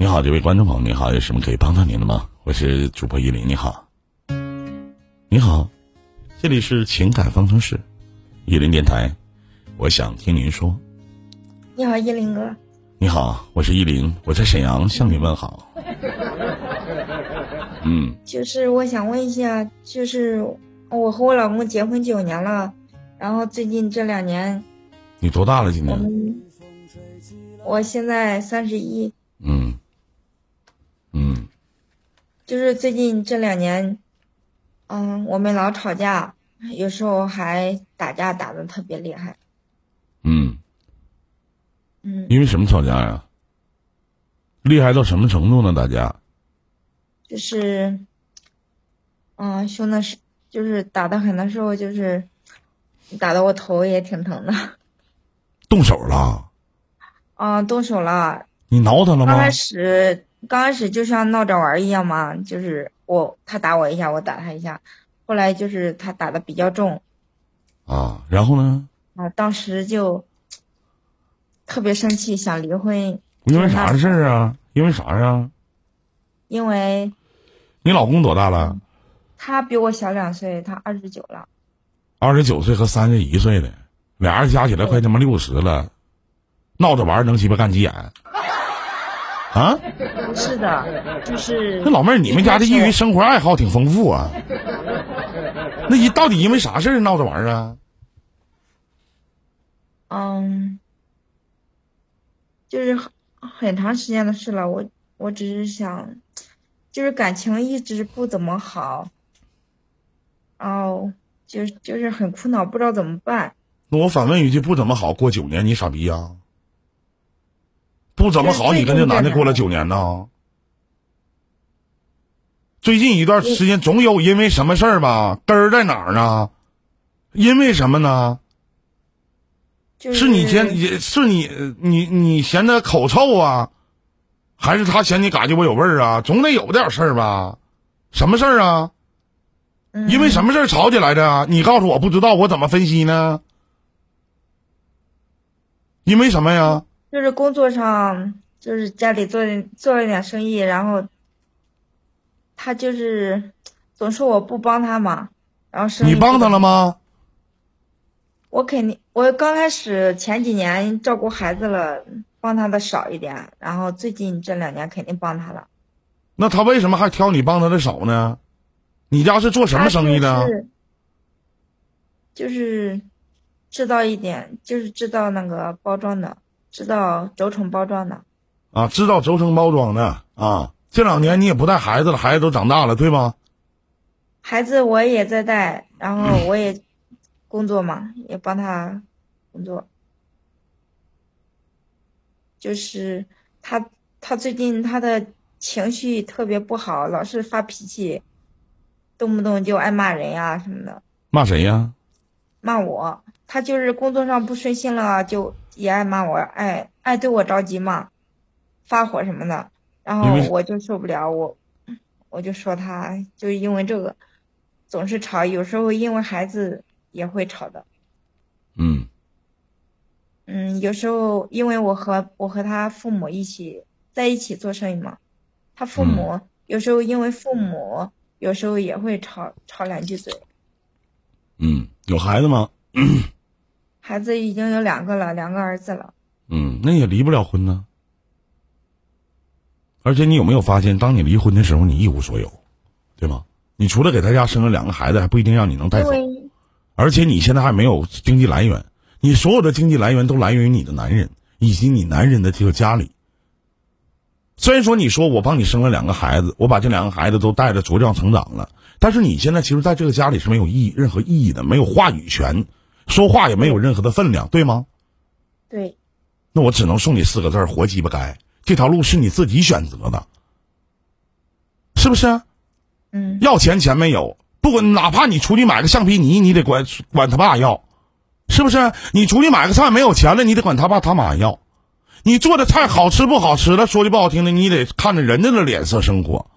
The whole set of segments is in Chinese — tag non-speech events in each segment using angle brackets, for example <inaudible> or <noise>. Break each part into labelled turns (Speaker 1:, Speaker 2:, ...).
Speaker 1: 你好，这位观众朋友，你好，有什么可以帮到您的吗？我是主播依林，你好。你好，这里是情感方程式，依林电台，我想听您说。
Speaker 2: 你好，依林哥。
Speaker 1: 你好，我是依林，我在沈阳向你问好。嗯，
Speaker 2: 就是我想问一下，就是我和我老公结婚九年了，然后最近这两年，
Speaker 1: 你多大了？今年？
Speaker 2: 我现在三十一。
Speaker 1: 嗯。嗯，
Speaker 2: 就是最近这两年，嗯，我们老吵架，有时候还打架打的特别厉害。
Speaker 1: 嗯，
Speaker 2: 嗯，
Speaker 1: 因为什么吵架呀？厉害到什么程度呢？打架？
Speaker 2: 就是，嗯，凶的是，就是打的狠的时候，就是打的我头也挺疼的。
Speaker 1: 动手了？
Speaker 2: 啊，动手了。
Speaker 1: 你挠他了吗？
Speaker 2: 刚开始。刚开始就像闹着玩一样嘛，就是我他打我一下，我打他一下，后来就是他打的比较重，
Speaker 1: 啊，然后呢？
Speaker 2: 啊，当时就特别生气，想离婚。
Speaker 1: 因为啥事儿啊？因为啥呀？
Speaker 2: 因为，
Speaker 1: 你老公多大了？
Speaker 2: 他比我小两岁，他二十九了。
Speaker 1: 二十九岁和三十一岁的，俩人加起来快他妈六十了，闹着玩能鸡巴干急眼？啊，
Speaker 2: 是的，就是
Speaker 1: 那老妹儿，你们家的业余生活爱好挺丰富啊。那一到底因为啥事儿闹着玩啊？
Speaker 2: 嗯，就是很很长时间的事了。我我只是想，就是感情一直不怎么好，然后就就是很苦恼，不知道怎么办。
Speaker 1: 那我反问一句，不怎么好过九年，你傻逼呀？不怎么好，你跟这男的过了九年呢？最近一段时间总有因为什么事儿吧？根儿在哪儿呢？因为什么呢？
Speaker 2: 是
Speaker 1: 你嫌也是你你你嫌他口臭啊，还是他嫌你嘎叽我有味儿啊？总得有点事儿吧？什么事儿啊？因为什么事儿吵起来的？你告诉我不知道，我怎么分析呢？因为什么呀？
Speaker 2: 就是工作上，就是家里做做了点生意，然后他就是总说我不帮他嘛，然后
Speaker 1: 你帮他了吗？
Speaker 2: 我肯定，我刚开始前几年照顾孩子了，帮他的少一点，然后最近这两年肯定帮他了。
Speaker 1: 那他为什么还挑你帮他的少呢？你家是做什么生意的？
Speaker 2: 就是制造一点，就是制造那个包装的。知道轴承包装的，
Speaker 1: 啊，知道轴承包装的啊。这两年你也不带孩子了，孩子都长大了，对吗？
Speaker 2: 孩子我也在带，然后我也工作嘛，也帮他工作。就是他，他最近他的情绪特别不好，老是发脾气，动不动就爱骂人呀什么的。
Speaker 1: 骂谁呀？
Speaker 2: 骂我。他就是工作上不顺心了，就也爱骂我，爱爱对我着急嘛，发火什么的，然后我就受不了，我我就说他，就因为这个，总是吵，有时候因为孩子也会吵的。
Speaker 1: 嗯。
Speaker 2: 嗯，有时候因为我和我和他父母一起在一起做生意嘛，他父母有时候因为父母有时候也会吵吵两句嘴。
Speaker 1: 嗯，有孩子吗？<clears throat>
Speaker 2: 孩子已经有两个了，两个儿子了。
Speaker 1: 嗯，那也离不了婚呢。而且你有没有发现，当你离婚的时候，你一无所有，对吗？你除了给他家生了两个孩子，还不一定让你能带走。而且你现在还没有经济来源，你所有的经济来源都来源于你的男人以及你男人的这个家里。虽然说你说我帮你生了两个孩子，我把这两个孩子都带着茁壮成长了，但是你现在其实在这个家里是没有意义、任何意义的，没有话语权。说话也没有任何的分量，对吗？
Speaker 2: 对。
Speaker 1: 那我只能送你四个字活鸡巴该。这条路是你自己选择的，是不是？
Speaker 2: 嗯。
Speaker 1: 要钱钱没有，不管哪怕你出去买个橡皮泥，你得管管他爸要，是不是？你出去买个菜没有钱了，你得管他爸他妈要。你做的菜好吃不好吃了，说句不好听的，你得看着人家的脸色生活。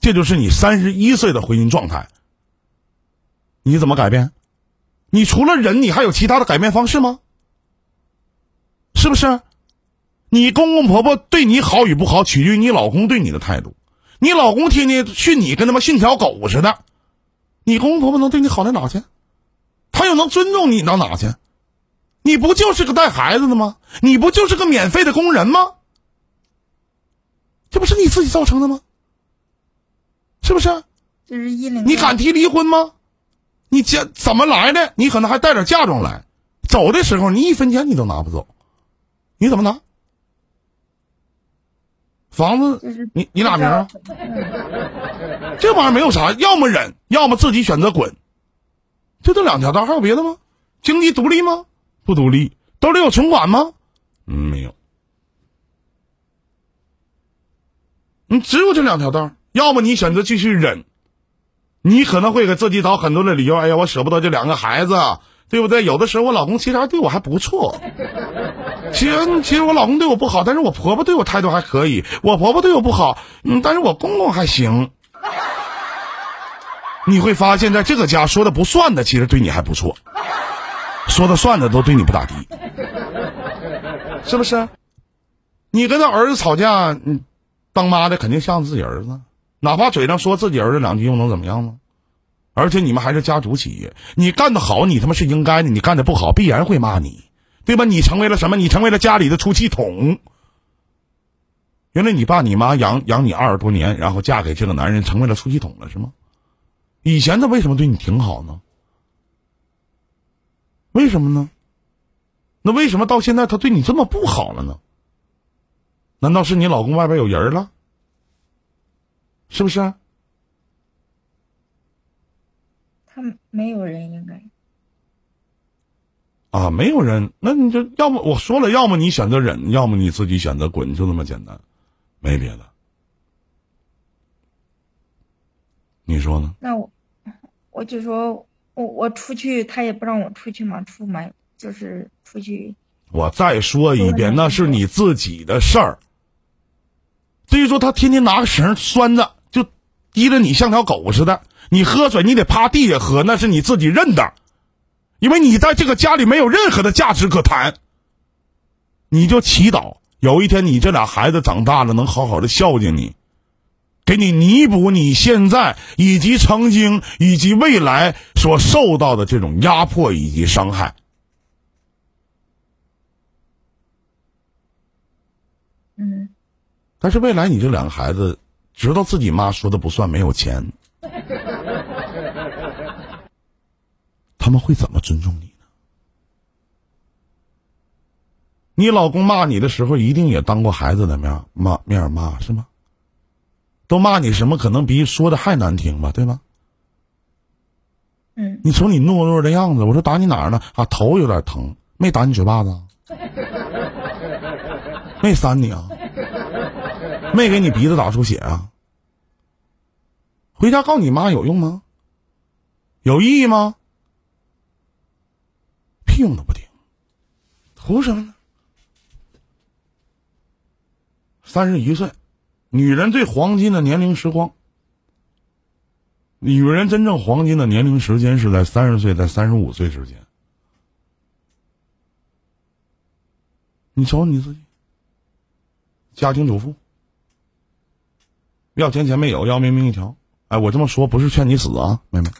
Speaker 1: 这就是你三十一岁的婚姻状态。你怎么改变？你除了忍，你还有其他的改变方式吗？是不是？你公公婆婆对你好与不好，取决于你老公对你的态度。你老公天天训你，跟他妈训条狗似的，你公公婆婆能对你好到哪去？他又能尊重你到哪去？你不就是个带孩子的吗？你不就是个免费的工人吗？这不是你自己造成的吗？是不是？
Speaker 2: 这是一零。
Speaker 1: 你敢提离婚吗？你家怎么来的？你可能还带点嫁妆来，走的时候你一分钱你都拿不走，你怎么拿？房子，你你俩名啊？<laughs> 这玩意儿没有啥，要么忍，要么自己选择滚，就这两条道，还有别的吗？经济独立吗？不独立。兜里有存款吗？嗯，没有。你只有这两条道，要么你选择继续忍，你可能会给自己找很多的理由。哎呀，我舍不得这两个孩子，对不对？有的时候我老公其实还对我还不错。<laughs> 其实，其实我老公对我不好，但是我婆婆对我态度还可以。我婆婆对我不好，嗯，但是我公公还行。<laughs> 你会发现在这个家说的不算的，其实对你还不错；说的算的都对你不咋地，是不是？你跟他儿子吵架，嗯，当妈的肯定像自己儿子，哪怕嘴上说自己儿子两句，又能怎么样呢？而且你们还是家族企业，你干的好，你他妈是应该的；你干的不好，必然会骂你。对吧？你成为了什么？你成为了家里的出气筒。原来你爸你妈养养你二十多年，然后嫁给这个男人，成为了出气筒了，是吗？以前他为什么对你挺好呢？为什么呢？那为什么到现在他对你这么不好了呢？难道是你老公外边有人了？是不是？
Speaker 2: 他没有人，应该。
Speaker 1: 啊，没有人，那你就要么我说了，要么你选择忍，要么你自己选择滚，就那么简单，没别的。你说呢？
Speaker 2: 那我，我就说我我出去，他也不让我出去嘛，出门就是出去。
Speaker 1: 我再说一遍，那是你自己的事儿。至于说他天天拿个绳拴着，就提着你像条狗似的，你喝水你得趴地下喝，那是你自己认的。因为你在这个家里没有任何的价值可谈，你就祈祷有一天你这俩孩子长大了能好好的孝敬你，给你弥补你现在以及曾经以及未来所受到的这种压迫以及伤害。
Speaker 2: 嗯，
Speaker 1: 但是未来你这两个孩子知道自己妈说的不算，没有钱。他们会怎么尊重你呢？你老公骂你的时候，一定也当过孩子的面骂面骂是吗？都骂你什么？可能比说的还难听吧，对吧？
Speaker 2: 嗯。
Speaker 1: 你瞅你懦弱的样子，我说打你哪儿呢？啊，头有点疼，没打你嘴巴子，没扇你啊，没给你鼻子打出血啊？回家告你妈有用吗？有意义吗？屁用都不听，图什么呢？三十一岁，女人最黄金的年龄时光。女人真正黄金的年龄时间是在三十岁，在三十五岁之间。你瞅你自己，家庭主妇，要钱钱没有，要命命一条。哎，我这么说不是劝你死啊，妹妹，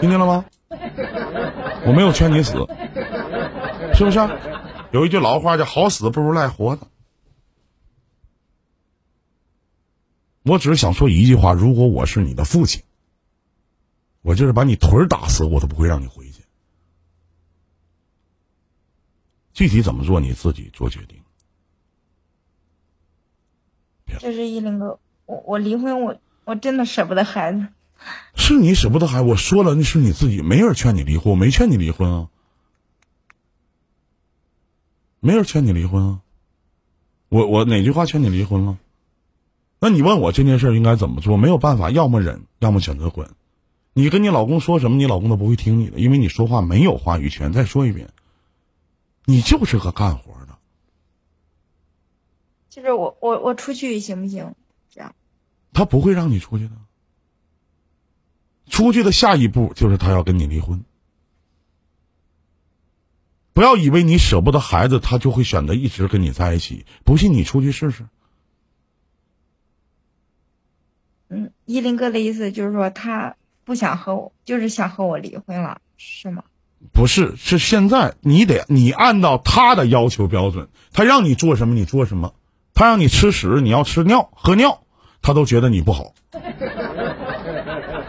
Speaker 1: 听见了吗？我没有劝你死，是不是？有一句老话叫“好死不如赖活的”。我只是想说一句话：如果我是你的父亲，我就是把你腿儿打死，我都不会让你回去。具体怎么做，你自己做决定。
Speaker 2: 这是一零哥，我我离婚，我我真的舍不得孩子。<laughs>
Speaker 1: 是你舍不得孩子，我说了，那是你自己，没人劝你离婚，我没劝你离婚啊，没人劝你离婚啊，我我哪句话劝你离婚了？那你问我这件事应该怎么做？没有办法，要么忍，要么选择滚。你跟你老公说什么，你老公都不会听你的，因为你说话没有话语权。再说一遍，你就是个干活的。
Speaker 2: 就是我我我出去行不行？这样，
Speaker 1: 他不会让你出去的。出去的下一步就是他要跟你离婚。不要以为你舍不得孩子，他就会选择一直跟你在一起。不信你出去试试。
Speaker 2: 嗯，依林哥的意思就是说他不想和我，就是想和我离婚了，是吗？
Speaker 1: 不是，是现在你得你按照他的要求标准，他让你做什么你做什么，他让你吃屎你要吃尿喝尿，他都觉得你不好。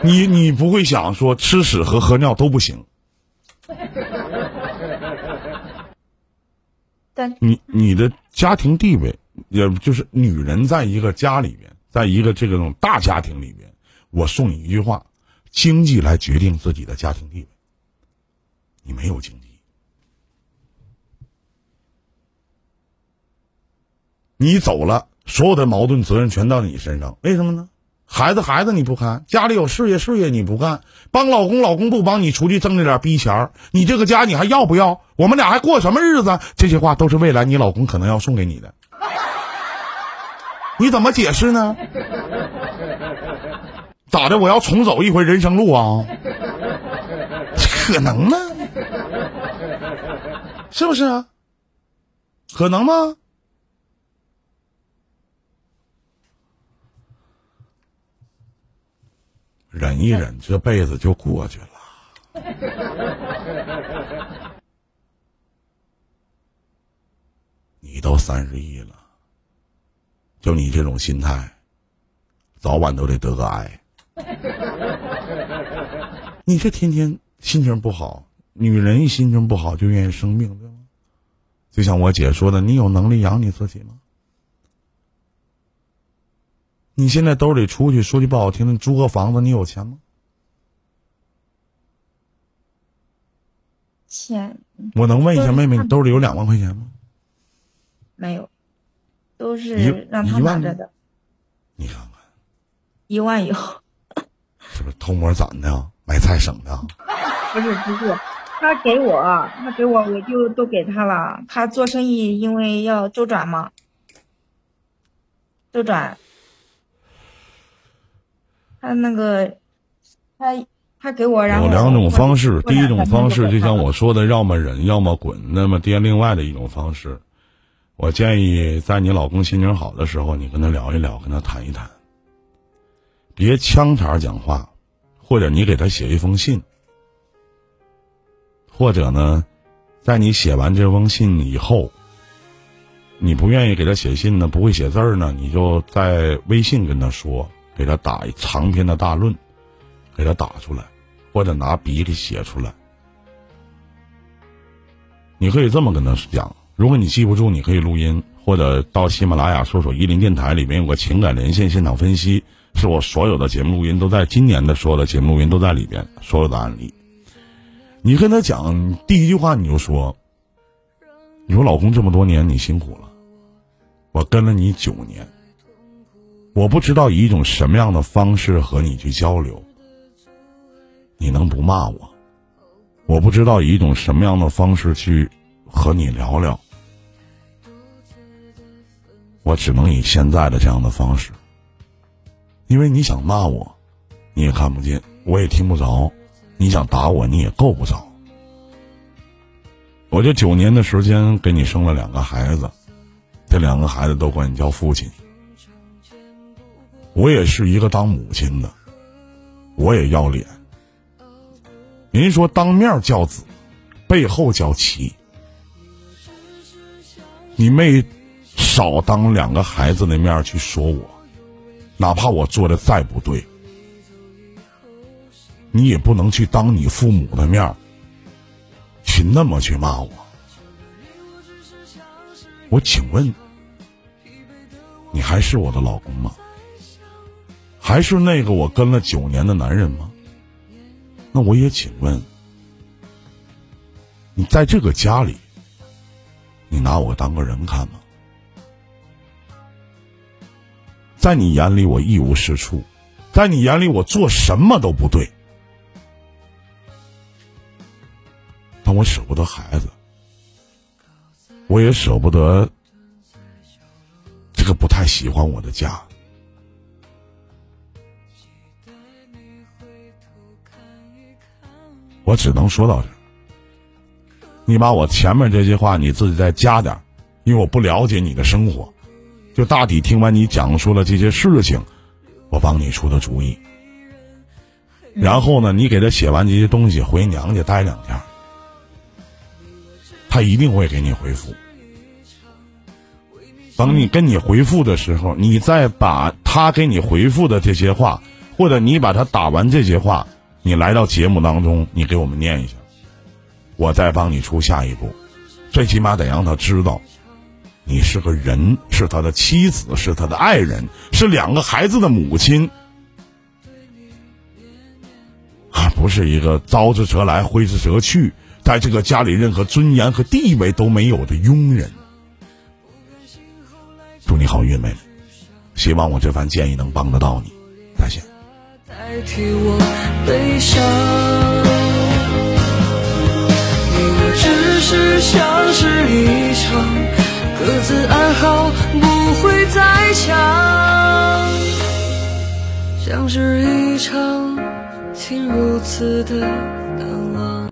Speaker 1: 你你不会想说吃屎和喝尿都不行。但你你的家庭地位，也就是女人在一个家里面，在一个这个种大家庭里面，我送你一句话：经济来决定自己的家庭地位。你没有经济，你走了，所有的矛盾责任全到你身上。为什么呢？孩子孩子你不看，家里有事业事业你不干，帮老公老公不帮你出去挣那点逼钱儿，你这个家你还要不要？我们俩还过什么日子？这些话都是未来你老公可能要送给你的，你怎么解释呢？咋的？我要重走一回人生路啊？可能吗？是不是啊？可能吗？忍一忍，这辈子就过去了。<laughs> 你都三十一了，就你这种心态，早晚都得得个癌。<laughs> 你这天天心情不好，女人一心情不好就愿意生病，对吗？就像我姐说的，你有能力养你自己吗？你现在兜里出去，说句不好听的，租个房子，你有钱吗？
Speaker 2: 钱。
Speaker 1: 我能问一下妹妹，你兜里有两万块钱吗？
Speaker 2: 没有，都是让他拿着的。
Speaker 1: 你看看，
Speaker 2: 一万有。
Speaker 1: 是不是偷摸攒的？啊买菜省的？
Speaker 2: 不 <laughs> 是不是，他给我，他给我，我就都给他了。他做生意，因为要周转嘛，周转。他那个，他他给我，然后
Speaker 1: 有两种方式。第一种方式就像我说的，要么忍，要么滚。那么，第另外的一种方式，我建议在你老公心情好的时候，你跟他聊一聊，跟他谈一谈，别枪茬讲话，或者你给他写一封信，或者呢，在你写完这封信以后，你不愿意给他写信呢，不会写字儿呢，你就在微信跟他说。给他打一长篇的大论，给他打出来，或者拿笔给写出来。你可以这么跟他讲：如果你记不住，你可以录音，或者到喜马拉雅搜索“伊林电台”里面有个情感连线现场分析，是我所有的节目录音都在今年的所有的节目录音都在里边，所有的案例。你跟他讲第一句话，你就说：“你说老公这么多年你辛苦了，我跟了你九年。”我不知道以一种什么样的方式和你去交流，你能不骂我？我不知道以一种什么样的方式去和你聊聊，我只能以现在的这样的方式，因为你想骂我，你也看不见，我也听不着；你想打我，你也够不着。我这九年的时间给你生了两个孩子，这两个孩子都管你叫父亲。我也是一个当母亲的，我也要脸。人说当面叫子，背后叫妻。你没少当两个孩子的面去说我，哪怕我做的再不对，你也不能去当你父母的面去那么去骂我。我请问，你还是我的老公吗？还是那个我跟了九年的男人吗？那我也请问，你在这个家里，你拿我当个人看吗？在你眼里我一无是处，在你眼里我做什么都不对，但我舍不得孩子，我也舍不得这个不太喜欢我的家。我只能说到这。你把我前面这些话你自己再加点因为我不了解你的生活，就大体听完你讲述了这些事情，我帮你出的主意。然后呢，你给他写完这些东西，回娘家待两天，他一定会给你回复。等你跟你回复的时候，你再把他给你回复的这些话，或者你把他打完这些话，你来到节目当中，你给我们念一下，我再帮你出下一步。最起码得让他知道，你是个人，是他的妻子，是他的爱人，是两个孩子的母亲，啊，不是一个招之则来，挥之则去，在这个家里任何尊严和地位都没有的佣人。祝你好运，妹妹。希望我这番建议能帮得到你。代替我悲伤，你我只是相识一场，各自安好，不会再抢。相识一场，竟如此的。